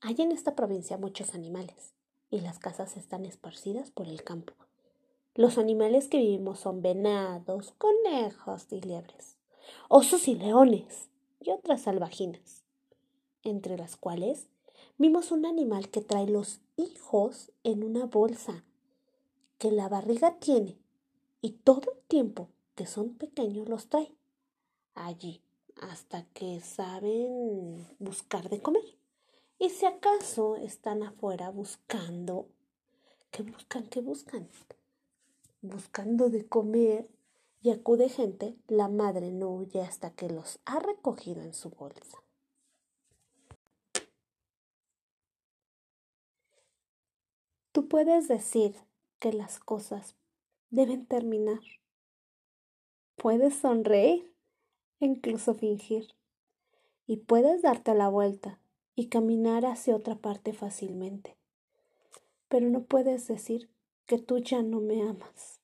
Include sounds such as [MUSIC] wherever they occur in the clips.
Hay en esta provincia muchos animales y las casas están esparcidas por el campo. Los animales que vivimos son venados, conejos y liebres, osos y leones y otras salvajinas, entre las cuales vimos un animal que trae los hijos en una bolsa, que la barriga tiene y todo el tiempo que son pequeños los trae allí hasta que saben buscar de comer. Y si acaso están afuera buscando, ¿qué buscan? ¿Qué buscan? buscando de comer y acude gente, la madre no huye hasta que los ha recogido en su bolsa. Tú puedes decir que las cosas deben terminar. Puedes sonreír incluso fingir. Y puedes darte la vuelta y caminar hacia otra parte fácilmente. Pero no puedes decir que tú ya no me amas.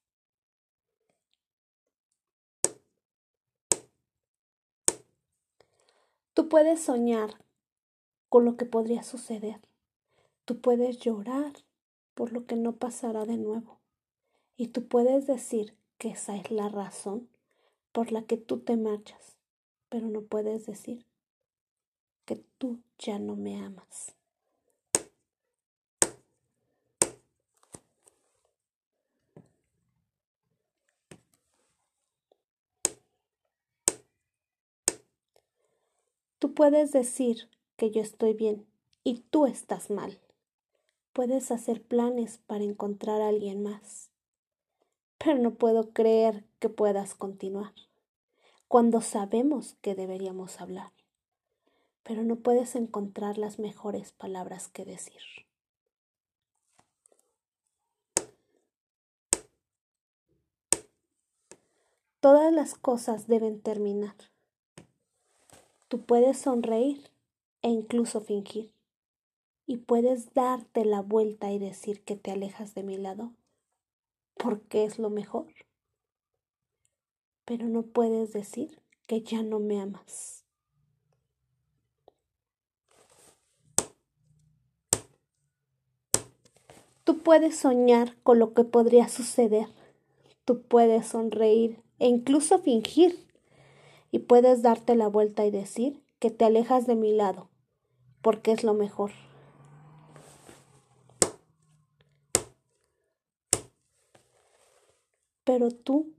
Tú puedes soñar con lo que podría suceder. Tú puedes llorar por lo que no pasará de nuevo. Y tú puedes decir que esa es la razón por la que tú te marchas, pero no puedes decir que tú ya no me amas. Tú puedes decir que yo estoy bien y tú estás mal. Puedes hacer planes para encontrar a alguien más. Pero no puedo creer que puedas continuar cuando sabemos que deberíamos hablar. Pero no puedes encontrar las mejores palabras que decir. Todas las cosas deben terminar. Tú puedes sonreír e incluso fingir. Y puedes darte la vuelta y decir que te alejas de mi lado porque es lo mejor. Pero no puedes decir que ya no me amas. Tú puedes soñar con lo que podría suceder. Tú puedes sonreír e incluso fingir y puedes darte la vuelta y decir que te alejas de mi lado, porque es lo mejor. Pero tú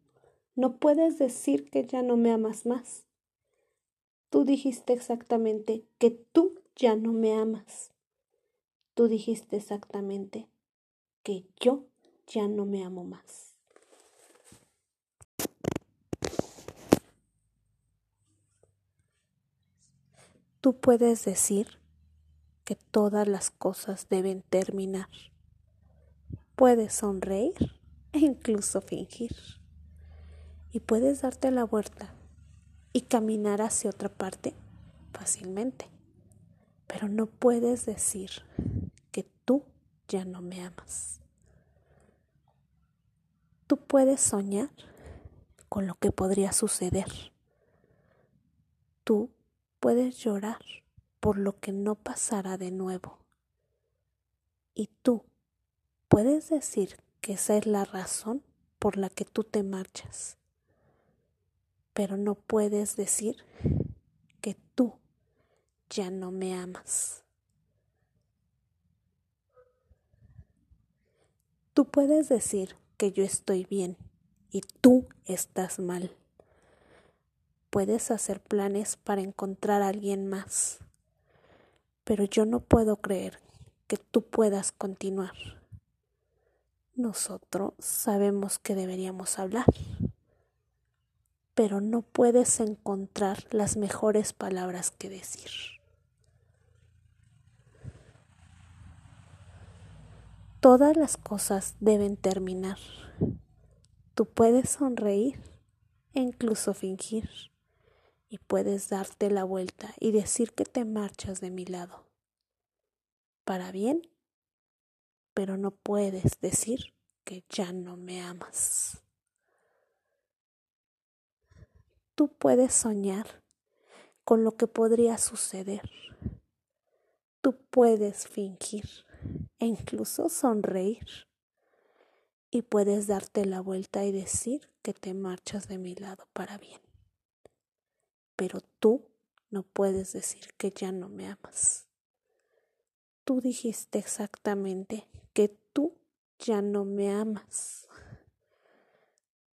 no puedes decir que ya no me amas más. Tú dijiste exactamente que tú ya no me amas. Tú dijiste exactamente que yo ya no me amo más. Tú puedes decir que todas las cosas deben terminar. Puedes sonreír e incluso fingir. Y puedes darte la vuelta y caminar hacia otra parte fácilmente. Pero no puedes decir que tú ya no me amas. Tú puedes soñar con lo que podría suceder. Tú puedes llorar por lo que no pasará de nuevo. Y tú puedes decir que esa es la razón por la que tú te marchas. Pero no puedes decir que tú ya no me amas. Tú puedes decir que yo estoy bien y tú estás mal. Puedes hacer planes para encontrar a alguien más, pero yo no puedo creer que tú puedas continuar. Nosotros sabemos que deberíamos hablar, pero no puedes encontrar las mejores palabras que decir. Todas las cosas deben terminar. Tú puedes sonreír e incluso fingir y puedes darte la vuelta y decir que te marchas de mi lado. Para bien, pero no puedes decir que ya no me amas. Tú puedes soñar con lo que podría suceder. tú puedes fingir e incluso sonreír. Y puedes darte la vuelta y decir que te marchas de mi lado para bien. Pero tú no puedes decir que ya no me amas. Tú dijiste exactamente que tú ya no me amas.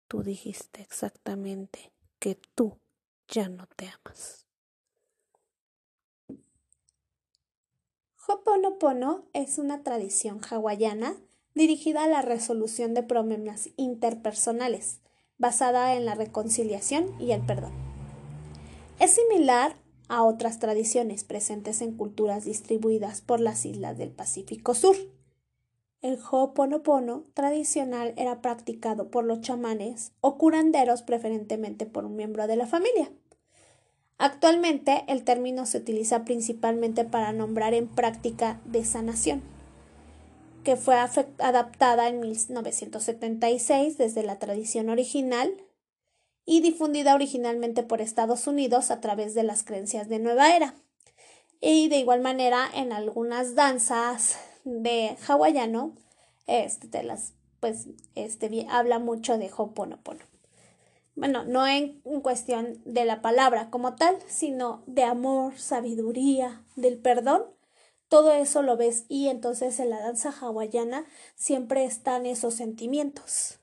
Tú dijiste exactamente que tú ya no te amas. Ho'oponopono es una tradición hawaiana dirigida a la resolución de problemas interpersonales, basada en la reconciliación y el perdón. Es similar a otras tradiciones presentes en culturas distribuidas por las islas del Pacífico Sur. El Ho'oponopono tradicional era practicado por los chamanes o curanderos preferentemente por un miembro de la familia. Actualmente el término se utiliza principalmente para nombrar en práctica de sanación, que fue adaptada en 1976 desde la tradición original y difundida originalmente por Estados Unidos a través de las creencias de Nueva Era. Y de igual manera en algunas danzas de hawaiano, este, las, pues, este, habla mucho de Ho'oponopono bueno, no en cuestión de la palabra como tal, sino de amor, sabiduría, del perdón, todo eso lo ves y entonces en la danza hawaiana siempre están esos sentimientos.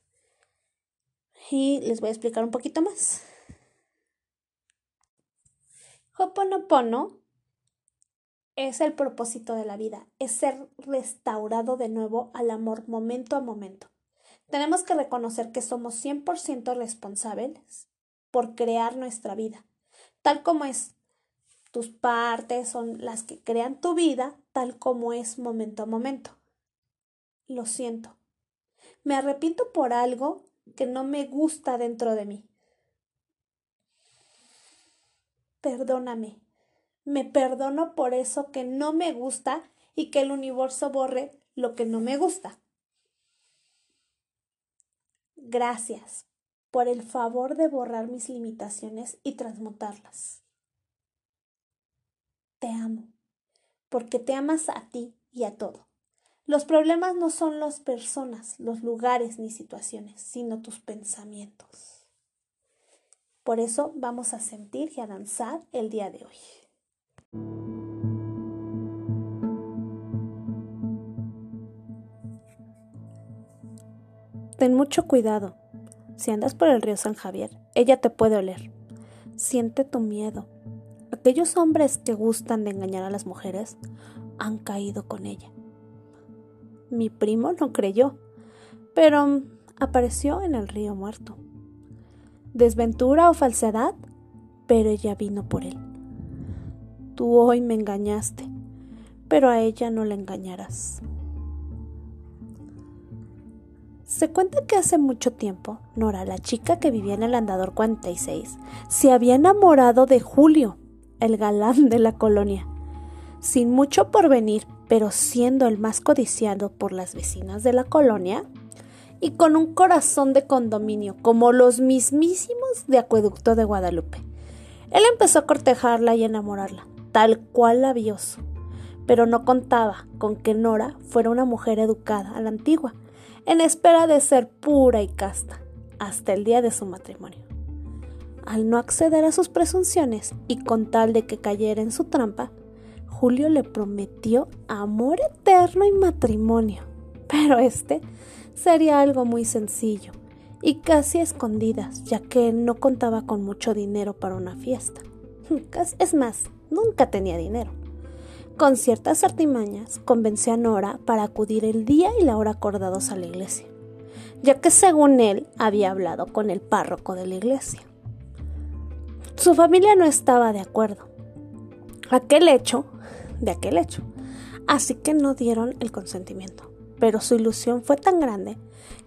Y les voy a explicar un poquito más. Hoponopono es el propósito de la vida, es ser restaurado de nuevo al amor momento a momento. Tenemos que reconocer que somos 100% responsables por crear nuestra vida, tal como es. Tus partes son las que crean tu vida, tal como es momento a momento. Lo siento. Me arrepiento por algo que no me gusta dentro de mí. Perdóname. Me perdono por eso que no me gusta y que el universo borre lo que no me gusta. Gracias por el favor de borrar mis limitaciones y transmutarlas. Te amo, porque te amas a ti y a todo. Los problemas no son las personas, los lugares ni situaciones, sino tus pensamientos. Por eso vamos a sentir y a danzar el día de hoy. Ten mucho cuidado. Si andas por el río San Javier, ella te puede oler. Siente tu miedo. Aquellos hombres que gustan de engañar a las mujeres han caído con ella. Mi primo no creyó, pero apareció en el río muerto. Desventura o falsedad, pero ella vino por él. Tú hoy me engañaste, pero a ella no la engañarás. Se cuenta que hace mucho tiempo, Nora, la chica que vivía en el andador 46, se había enamorado de Julio, el galán de la colonia. Sin mucho porvenir, pero siendo el más codiciado por las vecinas de la colonia, y con un corazón de condominio como los mismísimos de Acueducto de Guadalupe. Él empezó a cortejarla y enamorarla, tal cual la vio, pero no contaba con que Nora fuera una mujer educada a la antigua, en espera de ser pura y casta hasta el día de su matrimonio. Al no acceder a sus presunciones y con tal de que cayera en su trampa, Julio le prometió amor eterno y matrimonio. Pero este sería algo muy sencillo y casi escondidas, ya que no contaba con mucho dinero para una fiesta. [LAUGHS] Es más, nunca tenía dinero. Con ciertas artimañas convenció a Nora para acudir el día y la hora acordados a la iglesia, ya que según él había hablado con el párroco de la iglesia. Su familia no estaba de acuerdo. Aquel hecho, de aquel hecho, así que no dieron el consentimiento. Pero su ilusión fue tan grande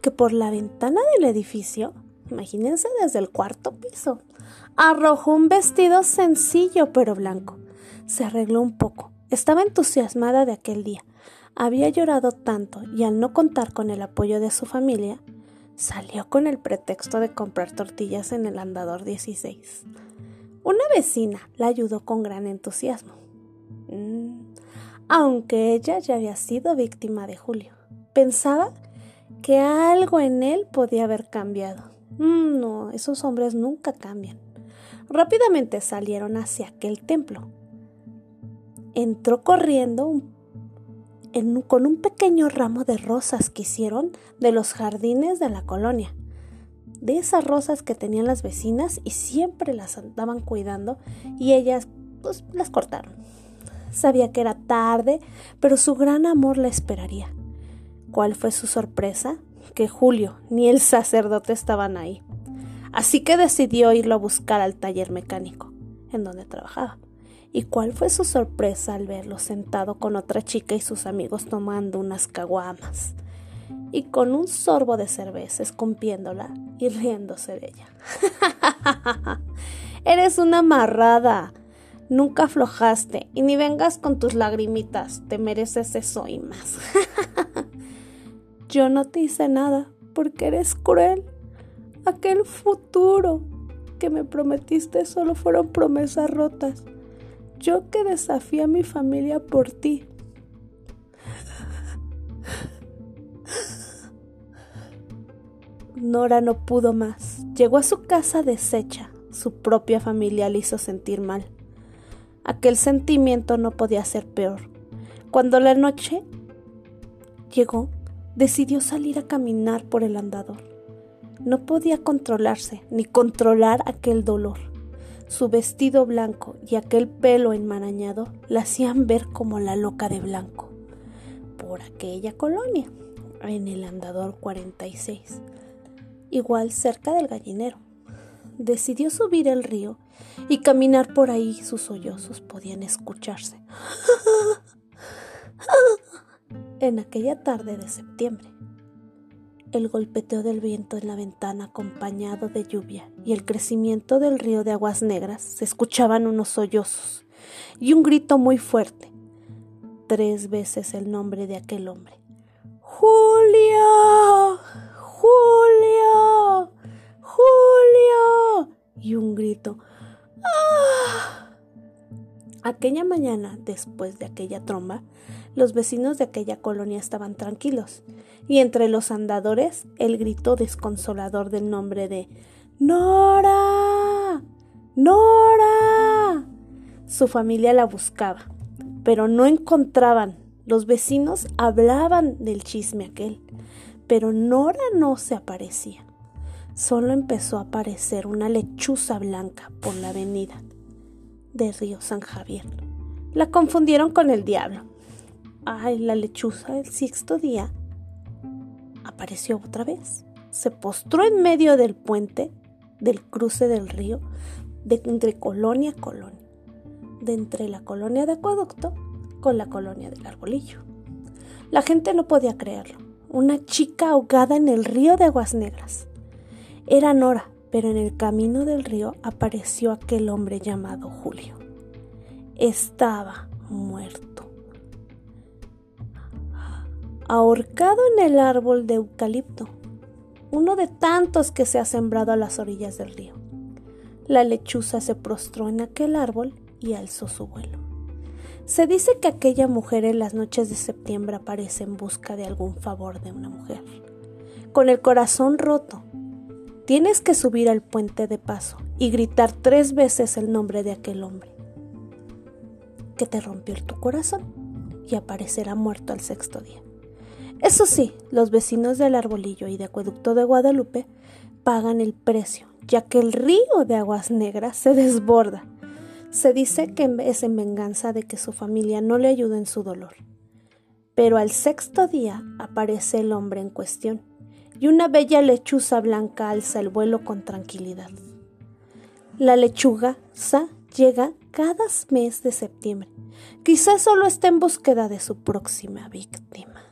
que por la ventana del edificio, imagínense desde el cuarto piso, arrojó un vestido sencillo pero blanco. Se arregló un poco estaba entusiasmada de aquel día. Había llorado tanto y al no contar con el apoyo de su familia, salió con el pretexto de comprar tortillas en el andador 16. Una vecina la ayudó con gran entusiasmo. Mm, aunque ella ya había sido víctima de Julio. Pensaba que algo en él podía haber cambiado. Mm, no, esos hombres nunca cambian. Rápidamente salieron hacia aquel templo. Entró corriendo con un pequeño ramo de rosas que hicieron de los jardines de la colonia. De esas rosas que tenían las vecinas y siempre las andaban cuidando y ellas pues las cortaron. Sabía que era tarde, pero su gran amor la esperaría. ¿Cuál fue su sorpresa? Que Julio ni el sacerdote estaban ahí. Así que decidió irlo a buscar al taller mecánico, en donde trabajaba. ¿Y cuál fue su sorpresa al verlo sentado con otra chica y sus amigos tomando unas caguamas? Y con un sorbo de cerveza escumpiéndola y riéndose de ella. [LAUGHS] Eres una amarrada. Nunca aflojaste y ni vengas con tus lagrimitas. Te mereces eso y más. [LAUGHS] Yo no te hice nada porque eres cruel. Aquel futuro que me prometiste solo fueron promesas rotas. Yo que desafié a mi familia por ti. Nora no pudo más. Llegó a su casa deshecha. Su propia familia le hizo sentir mal. Aquel sentimiento no podía ser peor. Cuando la noche llegó, decidió salir a caminar por el andador. No podía controlarse ni controlar aquel dolor. Su vestido blanco y aquel pelo enmarañado la hacían ver como la loca de blanco. Por aquella colonia, en el andador 46, igual cerca del gallinero. Decidió subir el río y caminar por ahí sus sollozos podían escucharse. En aquella tarde de septiembre, el golpeteo del viento en la ventana acompañado de lluvia y el crecimiento del río de aguas negras se escuchaban unos sollozos y un grito muy fuerte. Tres veces el nombre de aquel hombre. Julio. Julio. Julio. Y un grito. ¡Ah! Aquella mañana, después de aquella tromba, los vecinos de aquella colonia estaban tranquilos, y entre los andadores el grito desconsolador del nombre de Nora. Nora. Su familia la buscaba, pero no encontraban. Los vecinos hablaban del chisme aquel, pero Nora no se aparecía. Solo empezó a aparecer una lechuza blanca por la avenida de Río San Javier. La confundieron con el diablo Ay, la lechuza el sexto día apareció otra vez. Se postró en medio del puente del cruce del río de entre colonia a colonia, de entre la colonia de acueducto con la colonia del arbolillo. La gente no podía creerlo. Una chica ahogada en el río de aguas negras. Era Nora, pero en el camino del río apareció aquel hombre llamado Julio. Estaba muerto ahorcado en el árbol de eucalipto, uno de tantos que se ha sembrado a las orillas del río. La lechuza se prostró en aquel árbol y alzó su vuelo. Se dice que aquella mujer en las noches de septiembre aparece en busca de algún favor de una mujer. Con el corazón roto, tienes que subir al puente de paso y gritar tres veces el nombre de aquel hombre que te rompió tu corazón y aparecerá muerto al sexto día. Eso sí, los vecinos del Arbolillo y de Acueducto de Guadalupe pagan el precio, ya que el río de aguas negras se desborda. Se dice que es en venganza de que su familia no le ayude en su dolor. Pero al sexto día aparece el hombre en cuestión y una bella lechuza blanca alza el vuelo con tranquilidad. La lechuga sa llega cada mes de septiembre. Quizás solo esté en búsqueda de su próxima víctima.